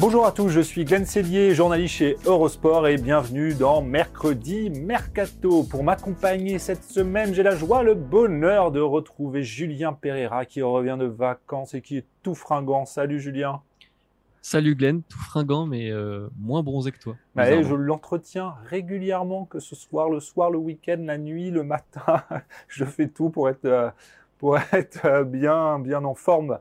Bonjour à tous, je suis Glenn Cellier, journaliste chez Eurosport et bienvenue dans Mercredi Mercato. Pour m'accompagner cette semaine, j'ai la joie, le bonheur de retrouver Julien Pereira qui revient de vacances et qui est tout fringant. Salut Julien. Salut Glenn, tout fringant mais euh, moins bronzé que toi. Bah, je l'entretiens régulièrement, que ce soit le soir, le week-end, la nuit, le matin. je fais tout pour être, euh, pour être euh, bien, bien en forme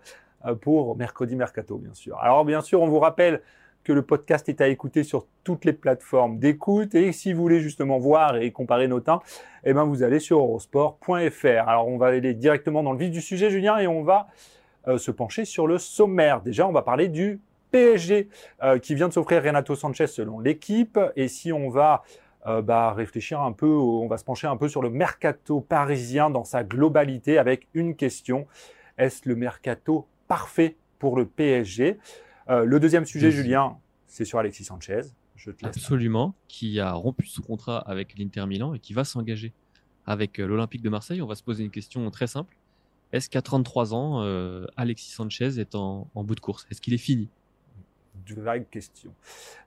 pour mercredi mercato, bien sûr. Alors, bien sûr, on vous rappelle que le podcast est à écouter sur toutes les plateformes d'écoute et si vous voulez justement voir et comparer nos temps, eh ben vous allez sur eurosport.fr. Alors on va aller directement dans le vif du sujet Julien et on va euh, se pencher sur le sommaire. Déjà, on va parler du PSG euh, qui vient de s'offrir Renato Sanchez selon l'équipe et si on va bah, réfléchir un peu, on va se pencher un peu sur le mercato parisien dans sa globalité avec une question. Est-ce le mercato parfait pour le PSG. Euh, le deuxième sujet, Julien, c'est sur Alexis Sanchez. Je te Absolument, qui a rompu son contrat avec l'Inter Milan et qui va s'engager avec euh, l'Olympique de Marseille. On va se poser une question très simple. Est-ce qu'à 33 ans, euh, Alexis Sanchez est en, bout de course? Est-ce qu'il est fini? Vague question.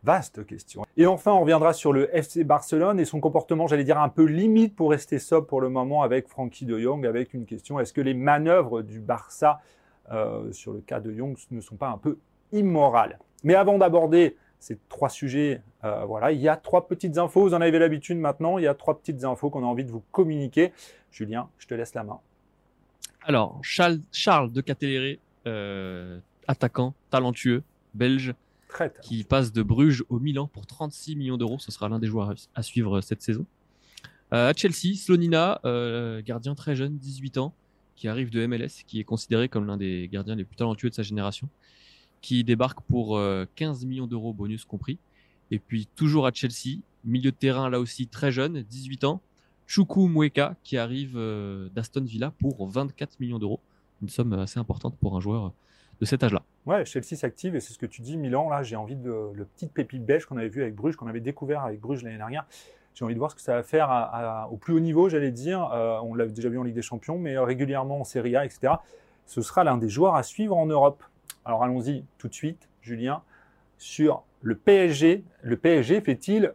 Vaste question. Et enfin, on reviendra sur le FC Barcelone et son comportement, j'allais dire, un peu limite pour rester sobre pour le moment avec Frankie de Jong, avec une question, est-ce que les manœuvres du Barça euh, sur le cas de Young ne sont pas un peu immorales. Mais avant d'aborder ces trois sujets, euh, voilà, il y a trois petites infos. Vous en avez l'habitude maintenant. Il y a trois petites infos qu'on a envie de vous communiquer. Julien, je te laisse la main. Alors, Charles, Charles de Catéléré, euh, attaquant talentueux, belge, qui passe de Bruges au Milan pour 36 millions d'euros. Ce sera l'un des joueurs à, suivre cette saison. à Chelsea, Slonina, gardien très jeune, 18 ans, qui arrive de MLS, qui est considéré comme l'un des gardiens les plus talentueux de sa génération, qui débarque pour 15 euh, millions d'euros bonus compris. Et puis toujours à Chelsea, milieu de terrain là aussi très jeune, 18 ans, Choukou Mweka qui arrive euh, d'Aston Villa pour 24 millions d'euros, une somme assez importante pour un joueur de cet âge-là. Ouais, Chelsea s'active et c'est ce que tu dis, Milan, là j'ai envie de le petit pépite belge qu'on avait vu avec Bruges, qu'on avait découvert avec Bruges l'année dernière, j'ai envie de voir ce que ça va faire au plus haut niveau, j'allais dire. Euh, on l'a déjà vu en Ligue des Champions, mais régulièrement en Serie A, etc. Ce sera l'un des joueurs à suivre en Europe. Alors allons-y tout de suite, Julien, sur le PSG. Le PSG fait-il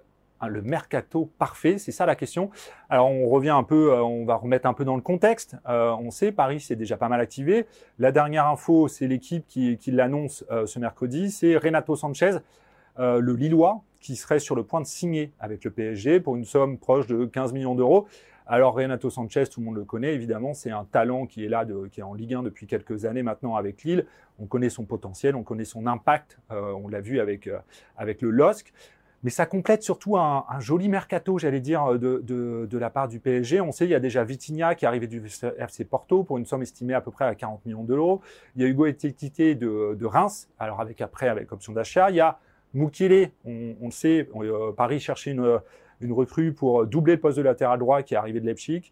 le mercato parfait? C'est ça la question. Alors on revient un peu, euh, on va remettre un peu dans le contexte. Euh, on sait, Paris c'est déjà pas mal activé. La dernière info, c'est l'équipe qui, l'annonce ce mercredi, c'est Renato Sanchez, le Lillois, qui serait sur le point de signer avec le PSG pour une somme proche de 15 millions d'euros. Alors Renato Sanchez, tout le monde le connaît évidemment, c'est un talent qui est là, qui est en Ligue 1 depuis quelques années maintenant avec Lille. On connaît son potentiel, on connaît son impact, euh, on l'a vu avec, euh, avec le LOSC. Mais ça complète surtout un, joli mercato, j'allais dire, de, de, la part du PSG. On sait, il y a déjà Vitinha qui est arrivé du FC Porto pour une somme estimée à peu près à 40 millions d'euros. Il y a Hugo Ekitike de, de Reims, alors avec après avec option d'achat. Il y a Mukele, on, le sait, euh, Paris cherchait une, une, recrue pour doubler le poste de latéral droit qui est arrivé de Leipzig.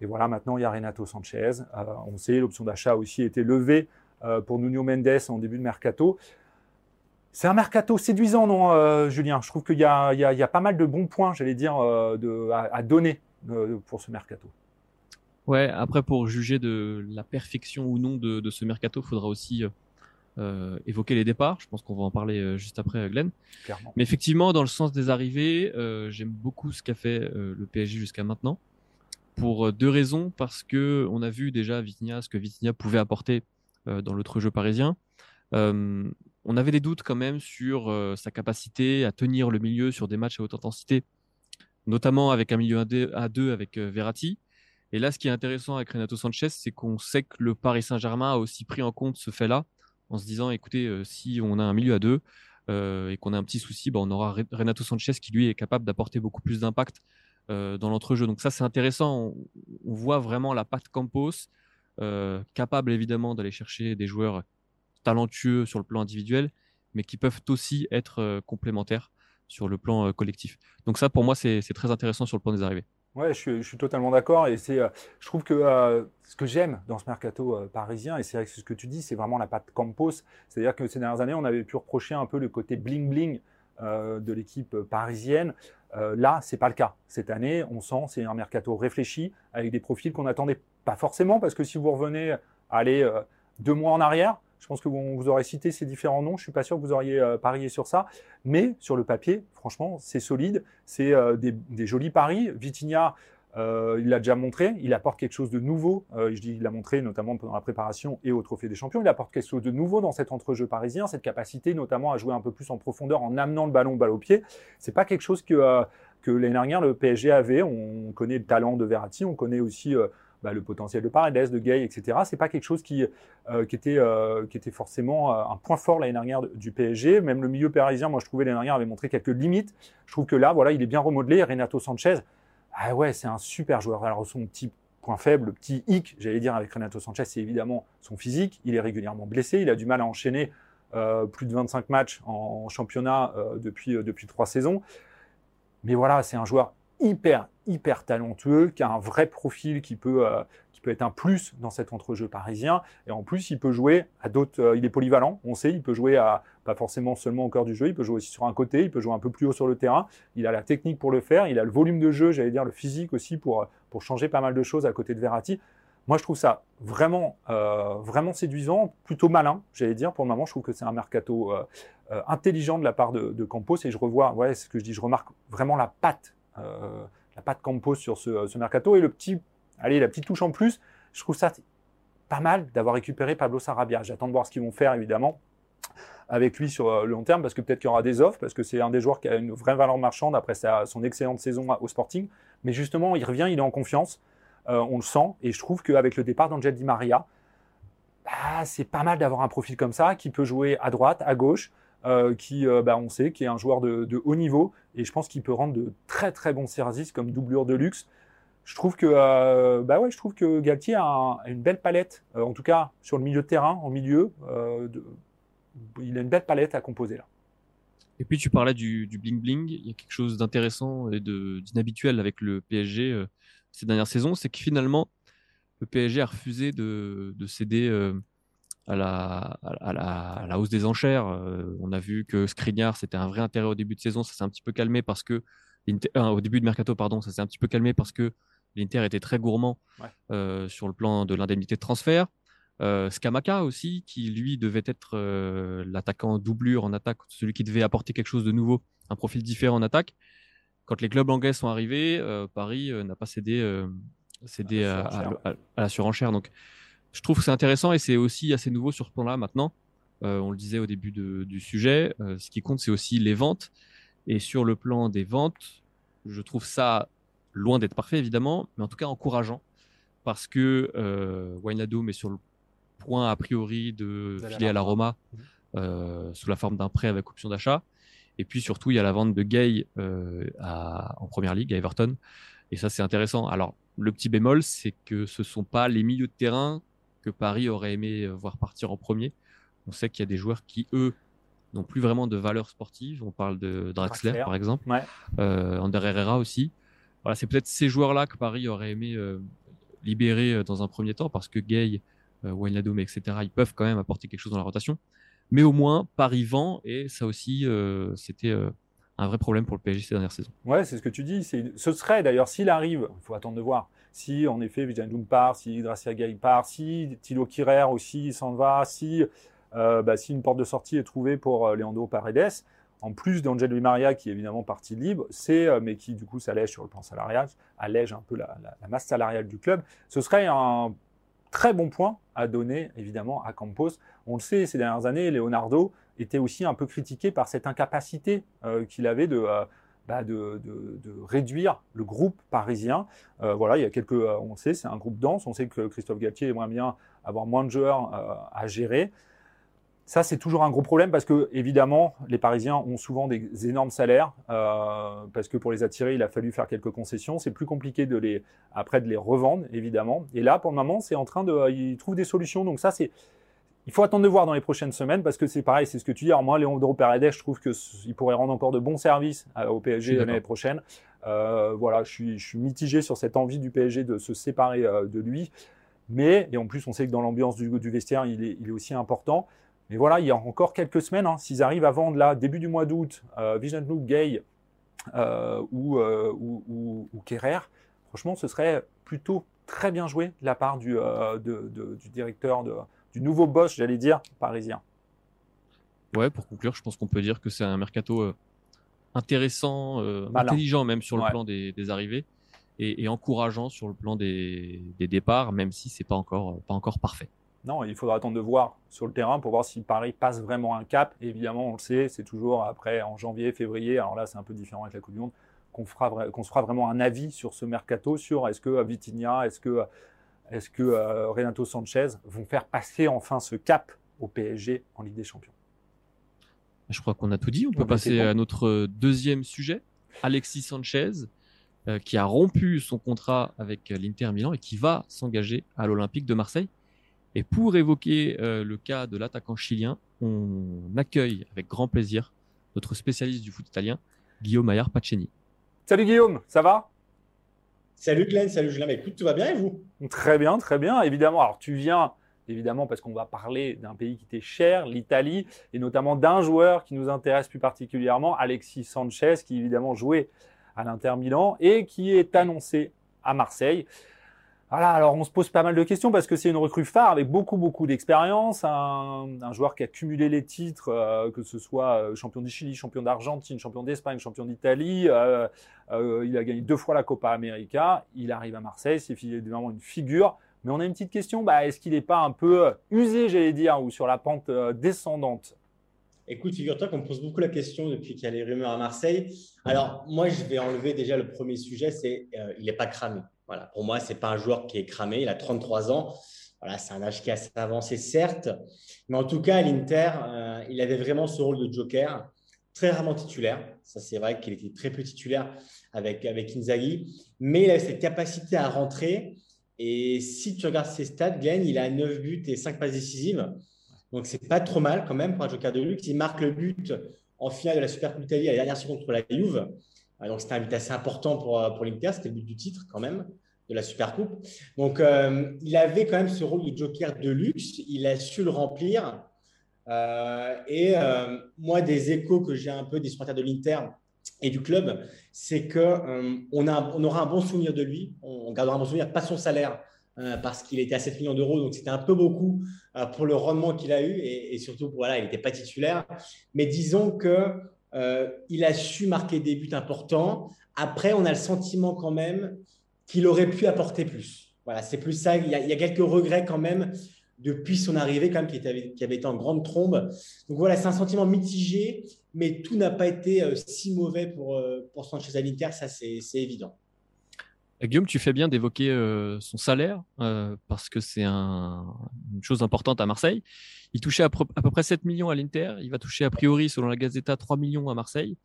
Et voilà, maintenant il y a Renato Sanchez. Euh, on sait, l'option d'achat a aussi été levée euh, pour Nuno Mendes en début de mercato. C'est un mercato séduisant, non, Julien? Je trouve qu'il y, a pas mal de bons points, j'allais dire, à, donner pour ce mercato. Ouais, après, pour juger de la perfection ou non de, de ce mercato, il faudra aussi euh, évoquer les départs. Je pense qu'on va en parler euh, juste après, euh, Glenn. Mais effectivement, dans le sens des arrivées, j'aime beaucoup ce qu'a fait le PSG jusqu'à maintenant. Pour deux raisons, parce que on a vu déjà Vitinha, ce que Vitinha pouvait apporter dans l'autre jeu parisien. on avait des doutes quand même sur sa capacité à tenir le milieu sur des matchs à haute intensité, notamment avec un milieu à deux avec Verratti. Et là, ce qui est intéressant avec Renato Sanchez, c'est qu'on sait que le Paris Saint-Germain a aussi pris en compte ce fait-là en se disant écoutez, euh, si on a un milieu à deux euh, et qu'on a un petit souci, bah, on aura Renato Sanchez qui lui est capable d'apporter beaucoup plus d'impact dans l'entrejeu. Donc ça, c'est intéressant. On, voit vraiment la patte Campos, capable évidemment d'aller chercher des joueurs talentueux sur le plan individuel, mais qui peuvent aussi être complémentaires sur le plan collectif. Donc ça, pour moi, c'est très intéressant sur le plan des arrivées. Ouais, je suis, totalement d'accord. Et c'est, je trouve que ce que j'aime dans ce mercato parisien, et c'est vrai que ce que tu dis, c'est vraiment la patte Campos. C'est-à-dire que ces dernières années, on avait pu reprocher un peu le côté bling-bling de l'équipe parisienne. là, c'est pas le cas. Cette année, on sent c'est un mercato réfléchi avec des profils qu'on n'attendait pas forcément parce que si vous revenez, allez deux mois en arrière, je pense que vous, aurez cité ces différents noms. Je suis pas sûr que vous auriez euh, parié sur ça. Mais sur le papier, franchement, c'est solide. C'est euh, des, jolis paris. Vitinha, euh, il l'a déjà montré. Il apporte quelque chose de nouveau. je dis, il l'a montré notamment pendant la préparation et au Trophée des Champions. Il apporte quelque chose de nouveau dans cet entrejeu parisien, cette capacité notamment à jouer un peu plus en profondeur en amenant le ballon balle au pied. C'est pas quelque chose que que l'année dernière le PSG avait. On connaît le talent de Verratti, on connaît aussi bah, le potentiel de Paredes, de Gay, etc. C'est pas quelque chose qui, euh, euh, était forcément euh, un point fort l'année dernière du PSG. Même le milieu parisien, moi je trouvais l'année dernière avait montré quelques limites. Je trouve que là, voilà, il est bien remodelé. Renato Sanchez, ah ouais, c'est un super joueur. Alors son petit point faible, le petit hic, j'allais dire avec Renato Sanchez, c'est évidemment son physique. Il est régulièrement blessé, il a du mal à enchaîner plus de 25 matchs en, championnat depuis depuis trois saisons. Mais voilà, c'est un joueur hyper, hyper talentueux, qui a un vrai profil qui peut, euh, qui peut être un plus dans cet entrejeu parisien. Et en plus, il peut jouer à d'autres. Euh, il est polyvalent, on sait, il peut jouer à pas forcément seulement au cœur du jeu, il peut jouer aussi sur un côté, il peut jouer un peu plus haut sur le terrain. Il a la technique pour le faire, il a le volume de jeu, j'allais dire le physique aussi pour, pour changer pas mal de choses à côté de Verratti. Moi, je trouve ça vraiment, euh, vraiment séduisant, plutôt malin, j'allais dire. Pour le moment, je trouve que c'est un mercato intelligent de la part de, de Campos et je revois, ouais, ce que je dis, je remarque vraiment la patte euh, la patte Campos sur ce, mercato. Et le petit, allez, la petite touche en plus, je trouve ça pas mal d'avoir récupéré Pablo Sarabia. J'attends de voir ce qu'ils vont faire, évidemment, avec lui sur euh, le long terme, parce que peut-être qu'il y aura des offres, parce que c'est un des joueurs qui a une vraie valeur marchande après son excellente saison au Sporting. Mais justement, il revient, il est en confiance, euh, on le sent, et je trouve qu'avec le départ d'Angel Di Maria, bah, c'est pas mal d'avoir un profil comme ça, qui peut jouer à droite, à gauche, euh, qui, euh, bah, on sait, qui est un joueur de, haut niveau, et je pense qu'il peut rendre de très très bons services comme doublure de luxe. Je trouve que, euh, bah ouais, je trouve que Galtier a, une belle palette, en tout cas sur le milieu de terrain, en milieu, il a une belle palette à composer là. Et puis tu parlais du, bling bling, il y a quelque chose d'intéressant et d'inhabituel avec le PSG ces dernières saisons, c'est que finalement le PSG a refusé de céder à la, à la, hausse des enchères. Euh, on a vu que Skriniar, c'était un vrai intérêt au début de saison. Ça s'est un petit peu calmé parce que. Euh, au début de mercato, pardon, ça s'est un petit peu calmé parce que l'Inter était très gourmand euh, sur le plan de l'indemnité de transfert. Skamaka aussi, qui lui devait être l'attaquant doublure en attaque, celui qui devait apporter quelque chose de nouveau, un profil différent en attaque. Quand les clubs anglais sont arrivés, Paris n'a pas cédé, cédé à, à, la surenchère. Donc, je trouve que c'est intéressant et c'est aussi assez nouveau sur ce plan-là maintenant. Euh, on le disait au début du sujet, euh, ce qui compte, c'est aussi les ventes. Et sur le plan des ventes, je trouve ça loin d'être parfait, évidemment, mais en tout cas encourageant. Parce que euh, Wijnaldum est sur le point, a priori, de filer à la Roma mhm. euh, sous la forme d'un prêt avec option d'achat. Et puis surtout, il y a la vente de Gay en première ligue à Everton. Et ça, c'est intéressant. Alors, le petit bémol, c'est que ce ne sont pas les milieux de terrain que Paris aurait aimé euh, voir partir en premier. On sait qu'il y a des joueurs qui, eux, n'ont plus vraiment de valeur sportive. On parle de Draxler, par exemple. Ouais. Euh, Ander Herrera aussi. Voilà, c'est peut-être ces joueurs-là que Paris aurait aimé euh, libérer dans un premier temps parce que Gay, Wijnaldum, etc., ils peuvent quand même apporter quelque chose dans la rotation. Mais au moins, Paris vend et ça aussi, c'était un vrai problème pour le PSG ces dernières saisons. Ouais, c'est ce que tu dis. Ce serait d'ailleurs, s'il arrive, il faut attendre de voir, si en effet Wijnaldum part, si Gracia Gay part, si Thilo Kirer aussi s'en va, si, euh, bah, si une porte de sortie est trouvée pour euh, Paredes, en plus d'Angel Di Maria qui est évidemment parti libre, c'est euh, mais qui du coup s'allège sur le plan salarial, allège un peu la, masse salariale du club. Ce serait un très bon point à donner évidemment à Campos. On le sait, ces dernières années, Leonardo était aussi un peu critiqué par cette incapacité qu'il avait de bah, de, réduire le groupe parisien. Euh, voilà, il y a quelques, euh, on sait, c'est un groupe dense. On sait que Christophe Galtier aimerait bien avoir moins de joueurs euh, à gérer. Ça, c'est toujours un gros problème parce que, évidemment, les Parisiens ont souvent des énormes salaires. Parce que pour les attirer, il a fallu faire quelques concessions. C'est plus compliqué de les, après de les revendre, évidemment. Et là, pour le moment, c'est en train de. Ils trouvent des solutions. Donc, ça, c'est. Il faut attendre de voir dans les prochaines semaines parce que c'est pareil, c'est ce que tu dis. Alors, moi, Léon Paredes, je trouve qu'il pourrait rendre encore de bons services au PSG l'année prochaine. Euh, voilà, je suis, je suis, mitigé sur cette envie du PSG de se séparer euh, de lui. Mais, et en plus, on sait que dans l'ambiance du, du, vestiaire, il est, il est, aussi important. Mais voilà, il y a encore quelques semaines, hein, s'ils arrivent à vendre là, début du mois d'août, euh, Vision Look Gay euh, ou, euh, ou, ou, ou Kerrer, franchement, ce serait plutôt très bien joué de la part du, euh, de, de, du directeur, de, du nouveau boss, j'allais dire, parisien. Ouais, pour conclure, je pense qu'on peut dire que c'est un mercato intéressant, euh, intelligent même sur le ouais. plan des, des arrivées et, et, encourageant sur le plan des, des départs, même si c'est pas encore pas encore parfait. Non, il faudra attendre de voir sur le terrain pour voir si Paris passe vraiment un cap. Évidemment, on le sait, c'est toujours après en janvier, février. Alors là, c'est un peu différent avec la Coupe du Monde qu'on fera qu'on se fera vraiment un avis sur ce mercato, sur est-ce que Vitinha, est-ce que est-ce que euh, Renato Sanchez vont faire passer enfin ce cap au PSG en Ligue des Champions? Je crois qu'on a tout dit. On, on peut passer bon. à notre deuxième sujet. Alexis Sanchez, euh, qui a rompu son contrat avec l'Inter Milan et qui va s'engager à l'Olympique de Marseille. Et pour évoquer euh, le cas de l'attaquant chilien, on accueille avec grand plaisir notre spécialiste du foot italien, Guillaume Maillard Paceni. Salut Guillaume, ça va? Salut Glenn, salut Julien. Bah, écoute, tout va bien et vous? Très bien, très bien. Évidemment, alors tu viens évidemment parce qu'on va parler d'un pays qui t'est cher, l'Italie, et notamment d'un joueur qui nous intéresse plus particulièrement, Alexis Sanchez, qui évidemment jouait à l'Inter Milan et qui est annoncé à Marseille. Voilà, alors on se pose pas mal de questions parce que c'est une recrue phare avec beaucoup beaucoup d'expérience, un, joueur qui a cumulé les titres, euh, que ce soit champion du Chili, champion d'Argentine, champion d'Espagne, champion d'Italie. Euh, euh, il a gagné deux fois la Copa América. Il arrive à Marseille, c'est vraiment une figure. Mais on a une petite question, bah, est-ce qu'il n'est pas un peu usé, j'allais dire, ou sur la pente descendante? Écoute, figure-toi qu'on pose beaucoup la question depuis qu'il y a les rumeurs à Marseille. Alors, moi, je vais enlever déjà le premier sujet, c'est euh, il n'est pas cramé. Voilà, pour moi, ce n'est pas un joueur qui est cramé. Il a 33 ans. Voilà, c'est un âge qui est assez avancé, certes. Mais en tout cas, à l'Inter, euh, il avait vraiment ce rôle de joker, très rarement titulaire. Ça, c'est vrai qu'il était très peu titulaire avec, avec Inzaghi. Mais il avait cette capacité à rentrer. Et si tu regardes ses stats, Glenn, il a 9 buts et 5 passes décisives. Donc, c'est pas trop mal quand même pour un joker de luxe. Il marque le but en finale de la Super Coupe d'Italie à la dernière seconde contre la Juve. Donc, c'était un but assez important pour, pour l'Inter. C'était le but du titre quand même de la Super Coupe. Donc, euh, il avait quand même ce rôle de joker de luxe. Il a su le remplir. Euh, et euh, moi, des échos que j'ai un peu des supporters de l'Inter et du club, c'est qu'on euh, on aura un bon souvenir de lui. On gardera un bon souvenir, pas son salaire, euh, parce qu'il était à 7 millions d'euros, donc c'était un peu beaucoup euh, pour le rendement qu'il a eu et, et, surtout, voilà, il n'était pas titulaire. Mais disons que euh, il a su marquer des buts importants. Après, on a le sentiment quand même qu'il aurait pu apporter plus. Voilà, c'est plus ça. Il y, a, quelques regrets quand même depuis son arrivée, quand même, qui, qui avait été en grande trombe. Donc voilà, c'est un sentiment mitigé, mais tout n'a pas été euh, si mauvais pour, euh, pour Sanchez ça c'est évident. Guillaume, tu fais bien d'évoquer euh, son salaire euh, parce que c'est un, une chose importante à Marseille. Il touchait à, peu près 7 millions à l'Inter. Il va toucher a priori, selon la Gazeta, 3 millions à Marseille.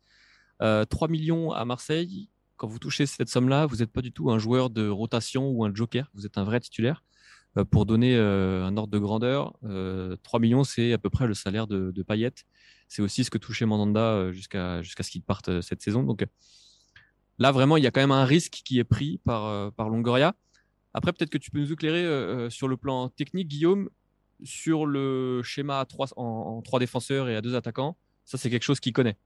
Euh, 3 millions à Marseille. Quand vous touchez cette somme-là, vous n'êtes pas du tout un joueur de rotation ou un joker. Vous êtes un vrai titulaire. Euh, pour donner euh, un ordre de grandeur, 3 millions, c'est à peu près le salaire de, de Payet. C'est aussi ce que touchait Mandanda jusqu'à jusqu'à ce qu'il parte cette saison. Donc, Là, vraiment, il y a quand même un risque qui est pris par, euh, par Longoria. Après, peut-être que tu peux nous éclairer euh, sur le plan technique, Guillaume, sur le schéma 3, en, en trois défenseurs et à deux attaquants. Ça, c'est quelque chose qu'il connaît.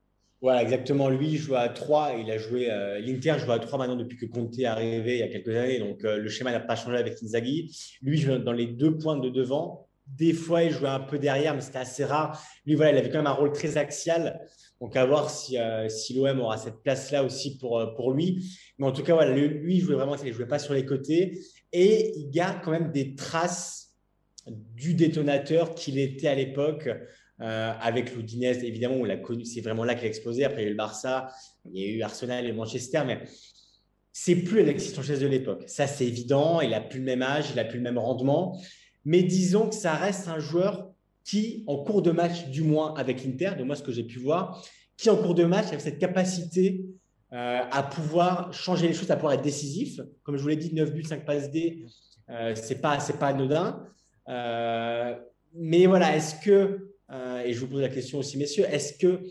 Voilà, exactement. Lui, il joue à 3. Il a joué euh, l'Inter joue à 3 maintenant depuis que Conte est arrivé il y a quelques années. Donc, euh, le schéma n'a pas changé avec Inzaghi. Lui, joue dans les deux points de devant. Des fois, il jouait un peu derrière, mais c'était assez rare. Lui, voilà, il avait quand même un rôle très axial. Donc, à voir si, euh, l'OM aura cette place-là aussi pour, euh, pour lui. Mais en tout cas, voilà, lui, il jouait vraiment, il ne jouait pas sur les côtés. Et il garde quand même des traces du détonateur qu'il était à l'époque. Euh, avec l'Oudinez, évidemment, c'est vraiment là qu'il a explosé. Après, il y a eu le Barça, il y a eu Arsenal et Manchester, mais c'est plus Alexis Sanchez de l'époque. Ça, c'est évident. Il a plus le même âge, il a plus le même rendement. Mais disons que ça reste un joueur qui, en cours de match, du moins avec l'Inter, de moi ce que j'ai pu voir, qui en cours de match avait cette capacité euh, à pouvoir changer les choses, à pouvoir être décisif. Comme je vous l'ai dit, 9 buts, 5 passes D, euh, c'est pas, pas anodin. Euh, mais voilà, est-ce que, euh, et je vous pose la question aussi, messieurs, est-ce que,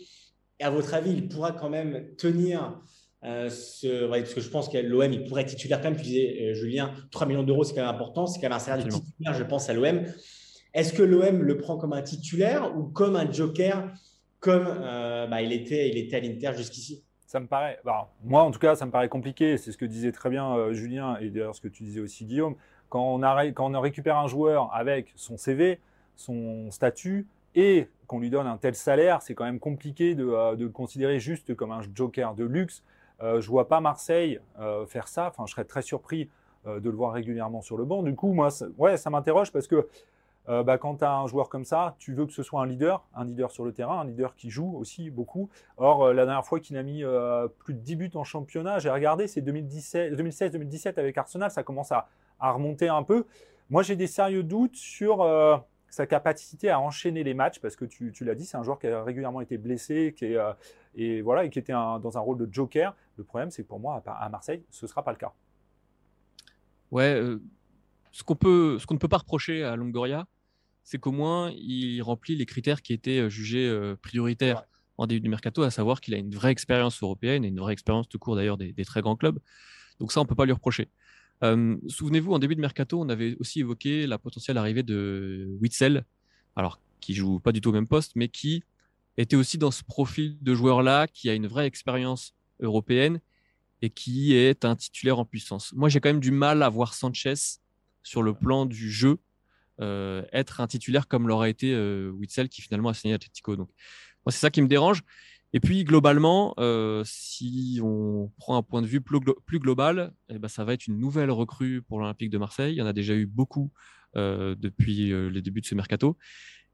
à votre avis, il pourra quand même tenir ce, parce que je pense que l'OM, il pourrait être titulaire quand même. Tu disais, Julien, 3 millions d'euros, c'est quand même important. C'est quand même un salaire de titulaire, je pense, à l'OM. Est-ce que l'OM le prend comme un titulaire ou comme un joker, comme bah, il, était, il était à l'Inter jusqu'ici? Ça me paraît, bah, moi en tout cas, ça me paraît compliqué. C'est ce que disait très bien Julien et d'ailleurs ce que tu disais aussi Guillaume. Quand on, récupère un joueur avec son CV, son statut et qu'on lui donne un tel salaire, c'est quand même compliqué de, euh, le considérer juste comme un joker de luxe. Euh, je vois pas Marseille euh, faire ça. Enfin, je serais très surpris euh, de le voir régulièrement sur le banc. Du coup, moi, ouais, ça m'interroge parce que bah, quand tu as un joueur comme ça, tu veux que ce soit un leader, un leader sur le terrain, un leader qui joue aussi beaucoup. Or, la dernière fois qu'il a mis plus de 10 buts en championnat, j'ai regardé, c'est 2016-2017 avec Arsenal, ça commence à, remonter un peu. Moi, j'ai des sérieux doutes sur euh, sa capacité à enchaîner les matchs parce que tu, l'as dit, c'est un joueur qui a régulièrement été blessé qui euh, et, voilà, qui était dans un rôle de joker. Le problème, c'est que pour moi, à, Marseille, ce ne sera pas le cas. Ouais, euh, ce qu'on peut, ce qu'on ne peut pas reprocher à Longoria, c'est qu'au moins il remplit les critères qui étaient jugés prioritaires en début du mercato, à savoir qu'il a une vraie expérience européenne et une vraie expérience tout court d'ailleurs des, des, très grands clubs. Donc ça, on ne peut pas lui reprocher. Euh, souvenez-vous, en début de mercato, on avait aussi évoqué la potentielle arrivée de Witzel, alors qui joue pas du tout au même poste, mais qui était aussi dans ce profil de joueur-là, qui a une vraie expérience européenne et qui est un titulaire en puissance. Moi, j'ai quand même du mal à voir Sanchez sur le plan du jeu euh, être un titulaire comme l'aurait été euh, Witzel, qui finalement a signé Atletico. Donc, moi, c'est ça qui me dérange. Et puis globalement, euh, si on prend un point de vue plus, global, eh ben, ça va être une nouvelle recrue pour l'Olympique de Marseille. Il y en a déjà eu beaucoup euh, depuis les débuts de ce mercato.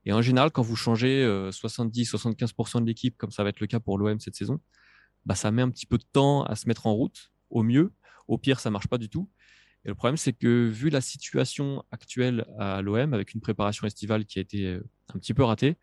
Et en général, quand vous changez 70-75% de l'équipe, comme ça va être le cas pour l'OM cette saison, bah, ça met un petit peu de temps à se mettre en route, au mieux. Au pire, ça marche pas du tout. Et le problème, c'est que vu la situation actuelle à l'OM, avec une préparation estivale qui a été un petit peu ratée,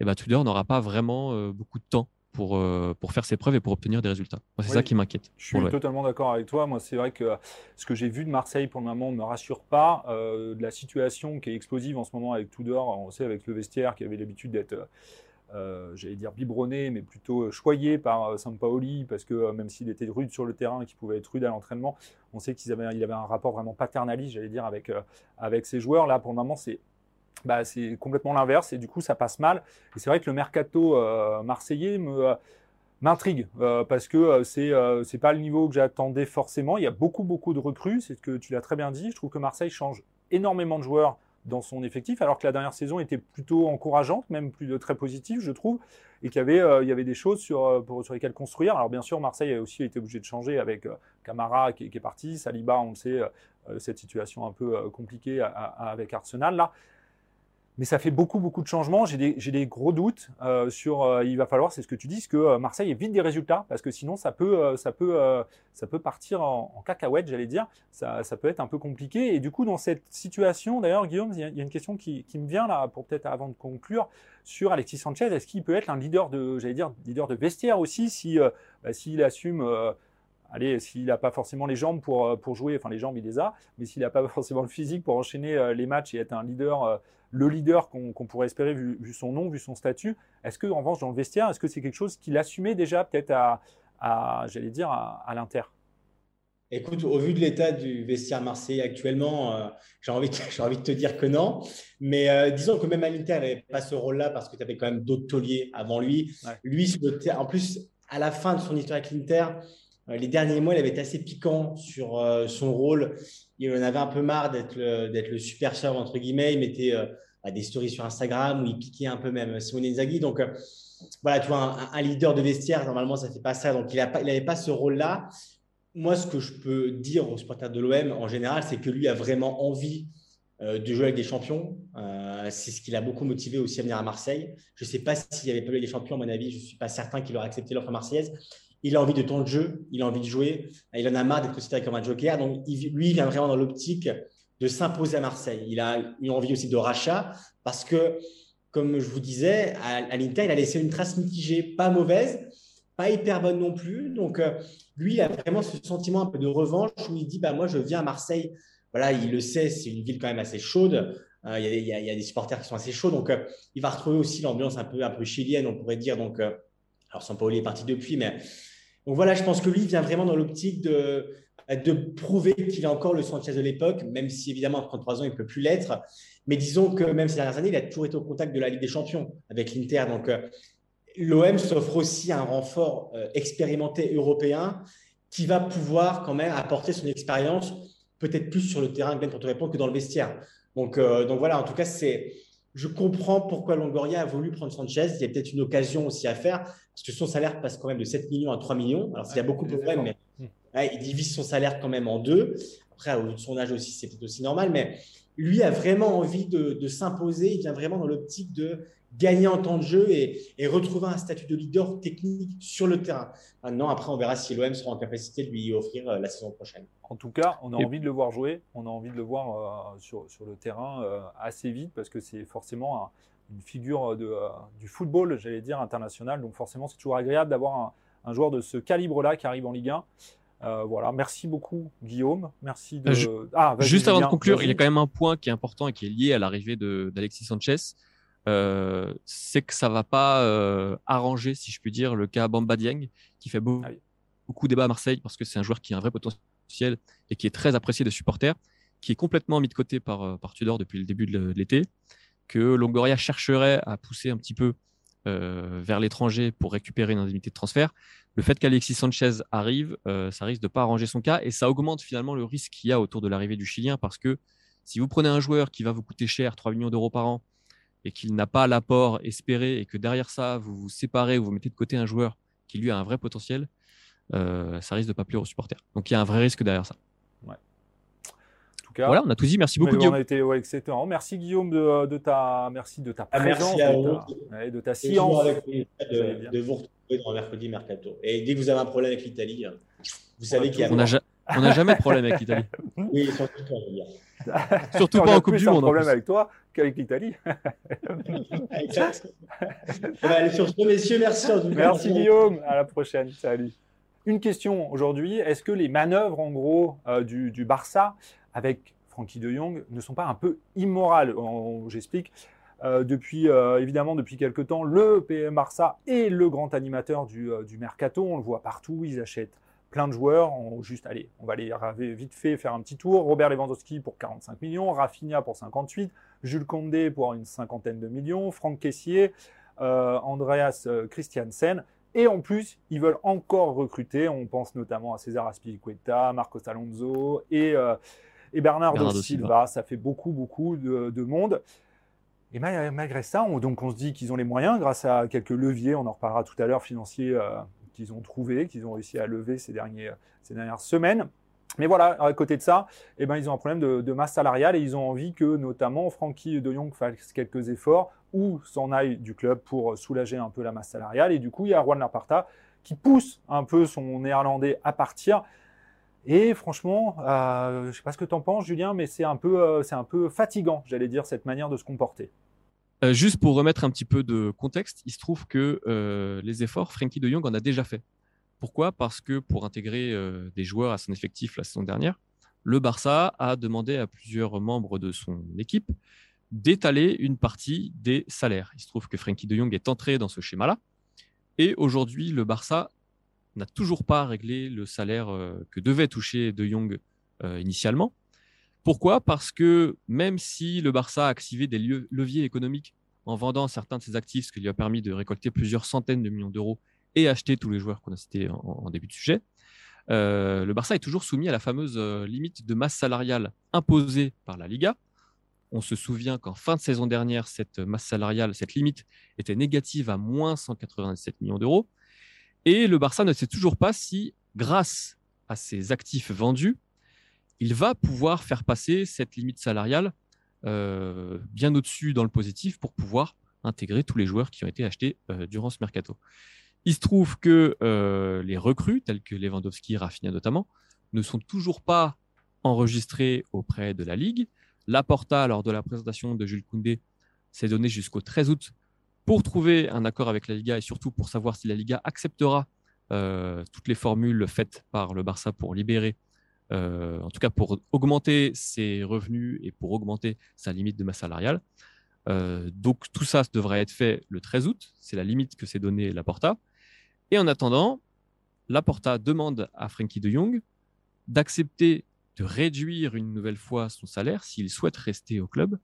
eh ben, Tudor n'aura pas vraiment beaucoup de temps pour, euh, pour faire ses preuves et pour obtenir des résultats. c'est ça qui m'inquiète. Je suis totalement d'accord avec toi. Moi, c'est vrai que ce que j'ai vu de Marseille pour le moment ne me rassure pas. Euh, de la situation qui est explosive en ce moment avec Tudor, on sait avec le vestiaire qui avait l'habitude d'être, euh, j'allais dire biberonné, mais plutôt choyé par Sampaoli, parce que même s'il était rude sur le terrain qu'il pouvait être rude à l'entraînement, on sait qu'il avait, un rapport vraiment paternaliste, j'allais dire, avec, avec ses joueurs. Là, pour le moment, c'est bah, c'est complètement l'inverse et du coup ça passe mal. Et c'est vrai que le mercato euh, marseillais euh, m'intrigue euh, parce que c'est c'est pas le niveau que j'attendais forcément. Il y a beaucoup beaucoup de recrues, c'est ce que tu l'as très bien dit. Je trouve que Marseille change énormément de joueurs dans son effectif, alors que la dernière saison était plutôt encourageante, même plus de très positive, je trouve, et qu'il y avait, il y avait des choses sur, sur lesquelles construire. Alors bien sûr, Marseille a aussi été obligé de changer avec Camara qui, est parti, Saliba, on le sait, cette situation un peu compliquée avec Arsenal là. Mais ça fait beaucoup, beaucoup de changements. J'ai des, des, gros doutes euh, sur. Euh, il va falloir, c'est ce que tu dis, que euh, Marseille ait vite des résultats, parce que sinon, ça peut, ça peut, ça peut partir en, cacahuète, j'allais dire. Ça, ça, peut être un peu compliqué. Et du coup, dans cette situation, d'ailleurs, Guillaume, il y, a, une question qui, qui me vient là, pour peut-être avant de conclure, sur Alexis Sanchez. Est-ce qu'il peut être un leader de, j'allais dire, leader de vestiaire aussi, si, bah, s'il assume allez, s'il n'a pas forcément les jambes pour, pour jouer, enfin les jambes il les a, mais s'il n'a pas forcément le physique pour enchaîner les matchs et être un leader le leader qu'on pourrait espérer vu, son nom, vu son statut. Est-ce que, en revanche, dans le vestiaire, est-ce que c'est quelque chose qu'il assumait déjà peut-être à, j'allais dire, à, l'Inter? Écoute, au vu de l'état du vestiaire marseillais actuellement, euh, j'ai envie, envie, de te dire que non. Mais euh, disons que même à l'Inter, il n'avait pas ce rôle-là parce que tu avais quand même d'autres tauliers avant lui. Lui, en plus, à la fin de son histoire avec l'Inter, euh, les derniers mois, il avait été assez piquant sur son rôle il en avait un peu marre d'être le, super sub, entre guillemets. Il mettait euh, bah, des stories sur Instagram où il piquait un peu même Simone Inzaghi. Donc, euh, voilà, tu vois, un, leader de vestiaire, normalement, ça ne fait pas ça. Donc, il n'avait pas, ce rôle-là. Moi, ce que je peux dire aux supporters de l'OM en général, c'est que lui a vraiment envie euh, de jouer avec des champions. c'est ce qui l'a beaucoup motivé aussi à venir à Marseille. Je ne sais pas s'il n'y avait pas eu des champions, à mon avis, je ne suis pas certain qu'il aurait accepté l'offre marseillaise il a envie de temps de jeu, il a envie de jouer, il en a marre d'être considéré comme un joker. Donc, lui, il vient vraiment dans l'optique de s'imposer à Marseille. Il a une envie aussi de rachat parce que comme je vous disais, à, l'Inter, il a laissé une trace mitigée, pas mauvaise, pas hyper bonne non plus. Donc, euh, lui, il a vraiment ce sentiment un peu de revanche où il dit bah, Moi, je viens à Marseille. Voilà, il le sait, c'est une ville quand même assez chaude. Euh, il, y a, des supporters qui sont assez chauds. Donc, euh, il va retrouver aussi l'ambiance un peu, un chilienne, on pourrait dire. Donc, alors, Sampaoli est parti depuis, mais. Donc, voilà, je pense que lui vient vraiment dans l'optique de, de prouver qu'il a encore le Sanchez de l'époque, même si évidemment, à 33 ans, il ne peut plus l'être. Mais disons que même ces dernières années, il a toujours été au contact de la Ligue des Champions avec l'Inter. Donc, euh, l'OM s'offre aussi un renfort euh, expérimenté européen qui va pouvoir quand même apporter son expérience peut-être plus sur le terrain, pour te répondre, que dans le vestiaire. Donc, euh, donc voilà, en tout cas, c'est, je comprends pourquoi Longoria a voulu prendre Sanchez. Il y a peut-être une occasion aussi à faire, parce que son salaire passe quand même de 7 millions à 3 millions. Alors, il y a beaucoup de problèmes, mais il divise son salaire quand même en deux. Après, au son âge aussi, c'est peut-être aussi normal, mais lui a vraiment envie de, s'imposer. Il vient vraiment dans l'optique de gagner en temps de jeu et, retrouver un statut de leader technique sur le terrain. Maintenant, après, on verra si l'OM sera en capacité de lui offrir euh, la saison prochaine. En tout cas, on a envie de le voir jouer. On a envie de le voir euh, sur, sur, le terrain euh, assez vite parce que c'est forcément une figure de, du football, j'allais dire, international. Donc forcément, c'est toujours agréable d'avoir un, un, joueur de ce calibre-là qui arrive en Ligue 1. Euh, voilà, merci beaucoup Guillaume. Merci de. Euh, ah, juste avant de conclure, il y a quand même un point qui est important et qui est lié à l'arrivée d'Alexis Sanchez. Euh, c'est que ça va pas arranger, si je puis dire, le cas Bamba Dieng, qui fait beaucoup, ah beaucoup débat à Marseille parce que c'est un joueur qui a un vrai potentiel et qui est très apprécié des supporters, qui est complètement mis de côté par, par Tudor depuis le début de l'été, que Longoria chercherait à pousser un petit peu vers l'étranger pour récupérer une indemnité de transfert le fait qu'Alexis Sanchez arrive, euh, ça risque de pas arranger son cas et ça augmente finalement le risque qu'il y a autour de l'arrivée du Chilien parce que si vous prenez un joueur qui va vous coûter cher, 3 millions d'euros par an, et qu'il n'a pas l'apport espéré et que derrière ça, vous vous séparez ou vous mettez de côté un joueur qui lui a un vrai potentiel, euh, ça risque de pas plaire aux supporters. Donc il y a un vrai risque derrière ça. Tout cas, voilà, on a tout dit. Merci beaucoup, Guillaume. On a été, ouais, Merci, Guillaume, de, ta, merci de ta ah, présence, de, ta, science. de, de vous dans mercredi mercato. Et dès que vous avez un problème avec l'Italie, hein, vous savez qu'il y a. On n'a jamais de problème avec l'Italie. oui, surtout quand Surtout pas en Coupe du Monde. problème avec toi qu'avec l'Italie. exact. Sur ce, messieurs. Merci. Merci Guillaume. À la prochaine. Salut. Une question aujourd'hui. Est-ce que les manœuvres, en gros, euh, du, du, Barça avec Frankie de Jong ne sont pas un peu immorales J'explique. Euh, depuis, euh, évidemment, depuis quelques temps, le PM Barça est le grand animateur euh, du, mercato. On le voit partout. Ils achètent plein de joueurs. On, juste, allez, on va aller vite fait faire un petit tour. Robert Lewandowski pour 45 millions, Rafinha pour 58, Jules Condé pour une cinquantaine de millions, Franck Caissier, Andreas Christiansen. Et en plus, ils veulent encore recruter. On pense notamment à César Aspilicueta, Marcos Alonso et, et Bernardo, Silva. Ça fait beaucoup, beaucoup de monde. Et malgré ça, on, donc on se dit qu'ils ont les moyens, grâce à quelques leviers, on en reparlera tout à l'heure, financiers euh, qu'ils ont trouvés, qu'ils ont réussi à lever ces, derniers, ces dernières semaines. Mais voilà, à côté de ça, eh ben, ils ont un problème de, masse salariale et ils ont envie que notamment Francky de Jong fasse quelques efforts ou s'en aille du club pour soulager un peu la masse salariale. Et du coup, il y a Juan Laparta qui pousse un peu son néerlandais à partir. Et franchement, euh, je ne sais pas ce que tu en penses, Julien, mais c'est un, peu, euh, c'est un peu fatigant, j'allais dire, cette manière de se comporter. Euh, juste pour remettre un petit peu de contexte, il se trouve que les efforts, Frankie de Jong en a déjà fait. Pourquoi? Parce que pour intégrer des joueurs à son effectif la saison dernière, le Barça a demandé à plusieurs membres de son équipe d'étaler une partie des salaires. Il se trouve que Frankie de Jong est entré dans ce schéma-là. Et aujourd'hui, le Barça n'a toujours pas réglé le salaire euh, que devait toucher De Jong euh, initialement. Pourquoi? Parce que même si le Barça a activé des leviers économiques en vendant certains de ses actifs, ce qui lui a permis de récolter plusieurs centaines de millions d'euros et acheter tous les joueurs qu'on a cités en, début de sujet, euh, le Barça est toujours soumis à la fameuse limite de masse salariale imposée par la Liga. On se souvient qu'en fin de saison dernière, cette masse salariale, cette limite était négative à moins 187 millions d'euros. Et le Barça ne sait toujours pas si, grâce à ses actifs vendus, il va pouvoir faire passer cette limite salariale euh, bien au-dessus dans le positif pour pouvoir intégrer tous les joueurs qui ont été achetés euh, durant ce mercato. Il se trouve que euh, les recrues, telles que Lewandowski, Rafinha notamment, ne sont toujours pas enregistrées auprès de la Ligue. Laporta, lors de la présentation de Jules Koundé, s'est donné jusqu'au 13 août pour trouver un accord avec la Liga et surtout pour savoir si la Liga acceptera euh, toutes les formules faites par le Barça pour libérer, euh, en tout cas pour augmenter ses revenus et pour augmenter sa limite de masse salariale. Euh, donc tout ça devrait être fait le 13 août, c'est la limite que s'est donnée Laporta. Et en attendant, Laporta demande à Frankie de Jong d'accepter de réduire une nouvelle fois son salaire s'il souhaite rester au club.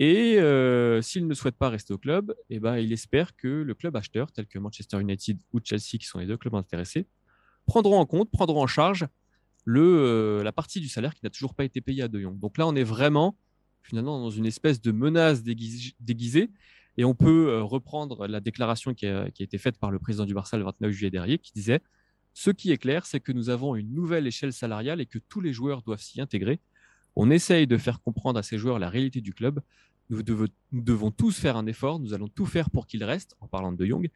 Et euh, s'il ne souhaite pas rester au club, eh ben, il espère que le club acheteur, tel que Manchester United ou Chelsea, qui sont les deux clubs intéressés, prendront en compte, prendront en charge le, euh, la partie du salaire qui n'a toujours pas été payée à De Jong. Donc là, on est vraiment finalement dans une espèce de menace déguisée. Et on peut euh, reprendre la déclaration qui a, été faite par le président du Barça le 29 juillet dernier, qui disait Ce qui est clair, c'est que nous avons une nouvelle échelle salariale et que tous les joueurs doivent s'y intégrer. On essaye de faire comprendre à ces joueurs la réalité du club. Nous, devons tous faire un effort. Nous allons tout faire pour qu'il reste, en parlant de Jong.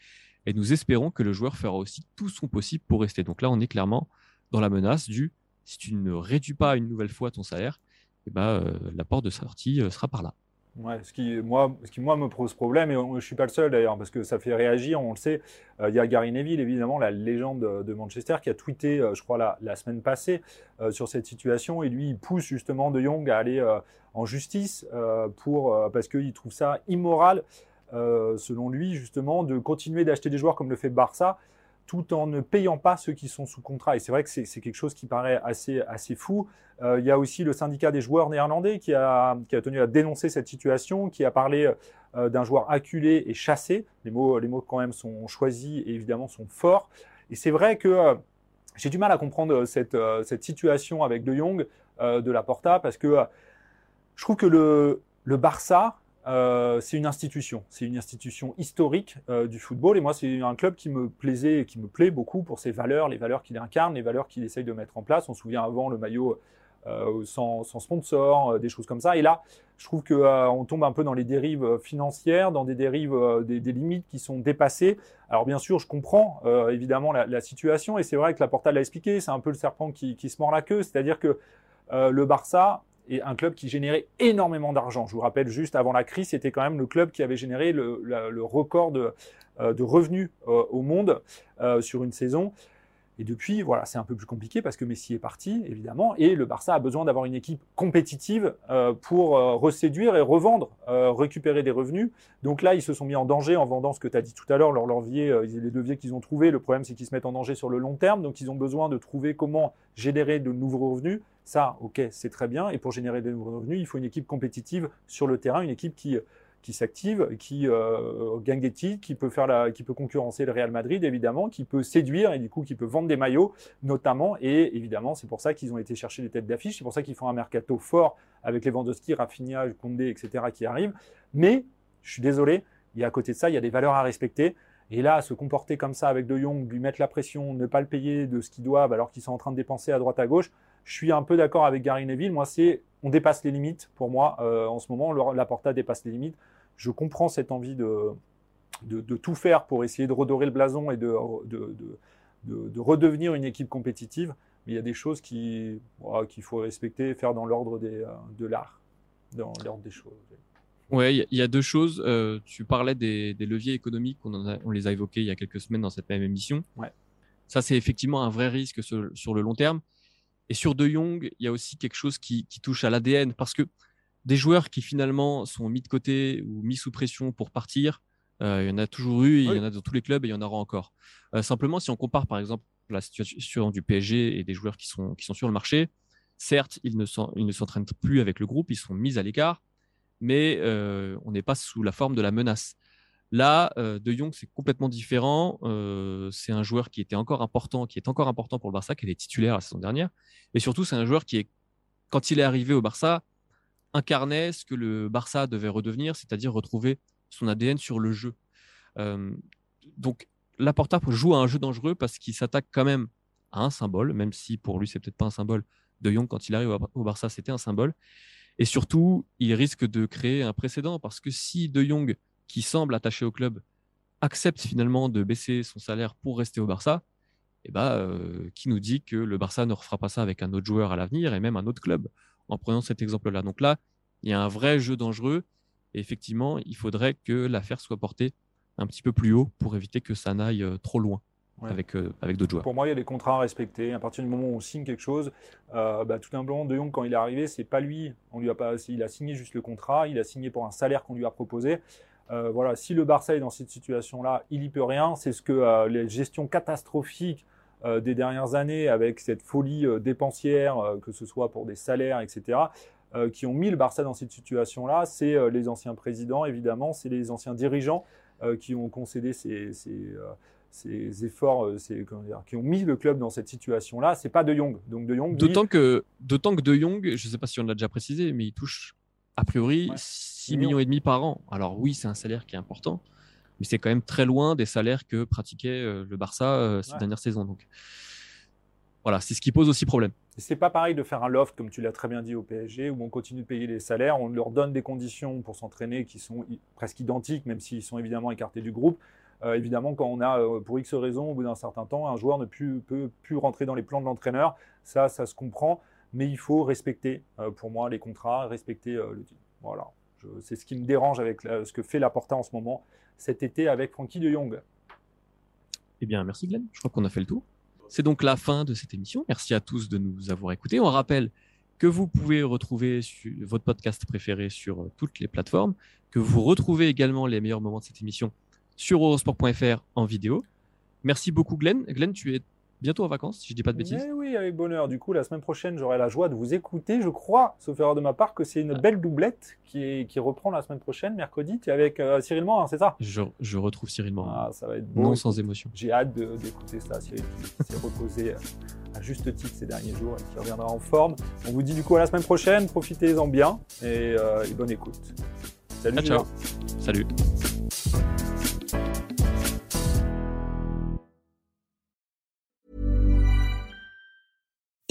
Et nous espérons que le joueur fera aussi tout son possible pour rester. Donc là, on est clairement dans la menace du si tu ne réduis pas une nouvelle fois ton salaire, eh ben, euh, la porte de sortie euh, sera par là. Ouais, ce qui, moi, ce qui, moi, me pose problème, et je ne suis pas le seul d'ailleurs, parce que ça fait réagir, on le sait. Euh, il y a Gary Neville, évidemment, la légende de, Manchester, qui a tweeté, je crois, la, la semaine passée sur cette situation, et lui, il pousse justement De Jong à aller en justice pour, parce qu'il trouve ça immoral, selon lui, justement, de continuer d'acheter des joueurs comme le fait Barça tout en ne payant pas ceux qui sont sous contrat. Et c'est vrai que c'est quelque chose qui paraît assez, assez fou. Euh, il y a aussi le syndicat des joueurs néerlandais qui a, qui a tenu à dénoncer cette situation, qui a parlé euh, d'un joueur acculé et chassé. Les mots, les mots quand même sont choisis et évidemment sont forts. Et c'est vrai que euh, j'ai du mal à comprendre cette, cette situation avec De Jong de la Porta parce que je trouve que le, le Barça, euh, c'est une institution, c'est une institution historique euh, du football. Et moi, c'est un club qui me plaisait et qui me plaît beaucoup pour ses valeurs, les valeurs qu'il incarne, les valeurs qu'il essaye de mettre en place. On se souvient avant le maillot euh, sans, sponsor, des choses comme ça. Et là, je trouve qu'on tombe un peu dans les dérives financières, dans des dérives, des, limites qui sont dépassées. Alors bien sûr, je comprends évidemment la, situation. Et c'est vrai que la Porta l'a expliqué, c'est un peu le serpent qui, qui se mord la queue. C'est-à-dire que le Barça et un club qui générait énormément d'argent. Je vous rappelle, juste avant la crise, c'était quand même le club qui avait généré le, record de, euh, revenus euh, au monde euh, sur une saison. Et depuis, voilà, c'est un peu plus compliqué parce que Messi est parti, évidemment, et le Barça a besoin d'avoir une équipe compétitive pour reséduire et revendre, récupérer des revenus. Donc là, ils se sont mis en danger en vendant ce que tu as dit tout à l'heure, leur levier, les leviers qu'ils ont trouvés. Le problème, c'est qu'ils se mettent en danger sur le long terme, donc ils ont besoin de trouver comment générer de nouveaux revenus. Ça, ok, c'est très bien. Et pour générer de nouveaux revenus, il faut une équipe compétitive sur le terrain, une équipe qui, qui s'active, qui gagne des titres, qui peut, faire la, qui peut concurrencer le Real Madrid, évidemment, qui peut séduire et du coup qui peut vendre des maillots, notamment. Et évidemment, c'est pour ça qu'ils ont été chercher des têtes d'affiche. C'est pour ça qu'ils font un mercato fort avec les Lewandowski, Rafinha, Condé, etc. qui arrivent. Mais, je suis désolé, il y a à côté de ça, il y a des valeurs à respecter. Et là, se comporter comme ça avec De Jong, lui mettre la pression, ne pas le payer de ce qu'ils doivent alors qu'ils sont en train de dépenser à droite à gauche, je suis un peu d'accord avec Gary Neville. Moi, c'est on dépasse les limites pour moi euh, en ce moment. La Porta dépasse les limites. Je comprends cette envie de, de, tout faire pour essayer de redorer le blason et de, de, redevenir une équipe compétitive. Mais il y a des choses qu'il faut respecter et faire dans l'ordre euh, de l'art, dans l'ordre des choses. Oui, il y a deux choses. Euh, tu parlais des, leviers économiques, on, on, les a évoqués il y a quelques semaines dans cette même émission. Ouais. Ça, c'est effectivement un vrai risque sur le long terme. Et sur De Jong, il y a aussi quelque chose qui, touche à l'ADN parce que des joueurs qui finalement sont mis de côté ou mis sous pression pour partir, euh, il y en a toujours eu, il y en a dans tous les clubs et il y en aura encore. Euh, simplement, si on compare par exemple la situation du PSG et des joueurs qui sont, qui sont sur le marché, certes, ils ne s'entraînent plus avec le groupe, ils sont mis à l'écart, mais euh, on n'est pas sous la forme de la menace. Là, De Jong, c'est complètement différent. C'est un joueur qui était encore important, qui est encore important pour le Barça, qui était titulaire la saison dernière. Et surtout, c'est un joueur qui, est, quand il est arrivé au Barça, incarnait ce que le Barça devait redevenir, c'est-à-dire retrouver son ADN sur le jeu. Euh, donc, Laporta joue à un jeu dangereux parce qu'il s'attaque quand même à un symbole, même si pour lui, c'est peut-être pas un symbole. De Jong, quand il arrive au Barça, c'était un symbole. Et surtout, il risque de créer un précédent parce que si De Jong qui semble attaché au club accepte finalement de baisser son salaire pour rester au Barça, eh ben, euh, qui nous dit que le Barça ne refera pas ça avec un autre joueur à l'avenir et même un autre club en prenant cet exemple-là. Donc là, il y a un vrai jeu dangereux Et effectivement, il faudrait que l'affaire soit portée un petit peu plus haut pour éviter que ça n'aille trop loin avec, euh, avec d'autres joueurs. Pour moi, il y a des contrats à respecter. À partir du moment où on signe quelque chose, euh, bah, tout simplement, De Jong, quand il est arrivé, c'est pas lui. On lui a pas, il a signé juste le contrat, il a signé pour un salaire qu'on lui a proposé. Euh, voilà, si le Barça est dans cette situation-là, il y peut rien. C'est ce que euh, les gestions catastrophiques des dernières années, avec cette folie dépensière, que ce soit pour des salaires, etc., qui ont mis le Barça dans cette situation-là. C'est les anciens présidents, évidemment, c'est les anciens dirigeants qui ont concédé ces, ces ces efforts euh, qui ont mis le club dans cette situation-là, c'est pas De Jong. Donc De Jong. D'autant que, d'autant que De Jong, je ne sais pas si on l'a déjà précisé, mais il touche a priori 6 millions. et demi par an. Alors oui, c'est un salaire qui est important, mais c'est quand même très loin des salaires que pratiquait euh, le Barça euh, ces dernières saisons. Donc voilà, c'est ce qui pose aussi problème. C'est pas pareil de faire un loft, comme tu l'as très bien dit au PSG, où on continue de payer les salaires, on leur donne des conditions pour s'entraîner qui sont presque identiques, même s'ils sont évidemment écartés du groupe. Euh, évidemment, quand on a, euh, pour X raisons, au bout d'un certain temps, un joueur ne peut plus rentrer dans les plans de l'entraîneur. Ça, ça se comprend, mais il faut respecter, euh, pour moi, les contrats, respecter le deal. Voilà. C'est ce qui me dérange avec ce que fait Laporta en ce moment cet été avec Frankie de Jong. Eh bien, merci Glenn. Je crois qu'on a fait le tour. C'est donc la fin de cette émission. Merci à tous de nous avoir écoutés. On rappelle que vous pouvez retrouver votre podcast préféré sur toutes les plateformes, que vous retrouvez également les meilleurs moments de cette émission sur eurosport.fr en vidéo. Merci beaucoup Glenn. Glenn, tu es bientôt en vacances, si je dis pas de bêtises. oui, avec bonheur. Du coup, la semaine prochaine, j'aurai la joie de vous écouter. Je crois, sauf erreur de ma part, que c'est une belle doublette qui, qui, reprend la semaine prochaine, mercredi. Tu es avec euh, Cyril Morin, c'est ça? Je, retrouve Cyril Morin. Ah, ça va être beau. Non sans émotion. J'ai hâte d'écouter ça. Cyril qui s'est reposé euh, à juste titre ces derniers jours et qui reviendra en forme. On vous dit du coup à la semaine prochaine. Profitez-en bien et, euh, bonne écoute. Salut. ciao. Salut.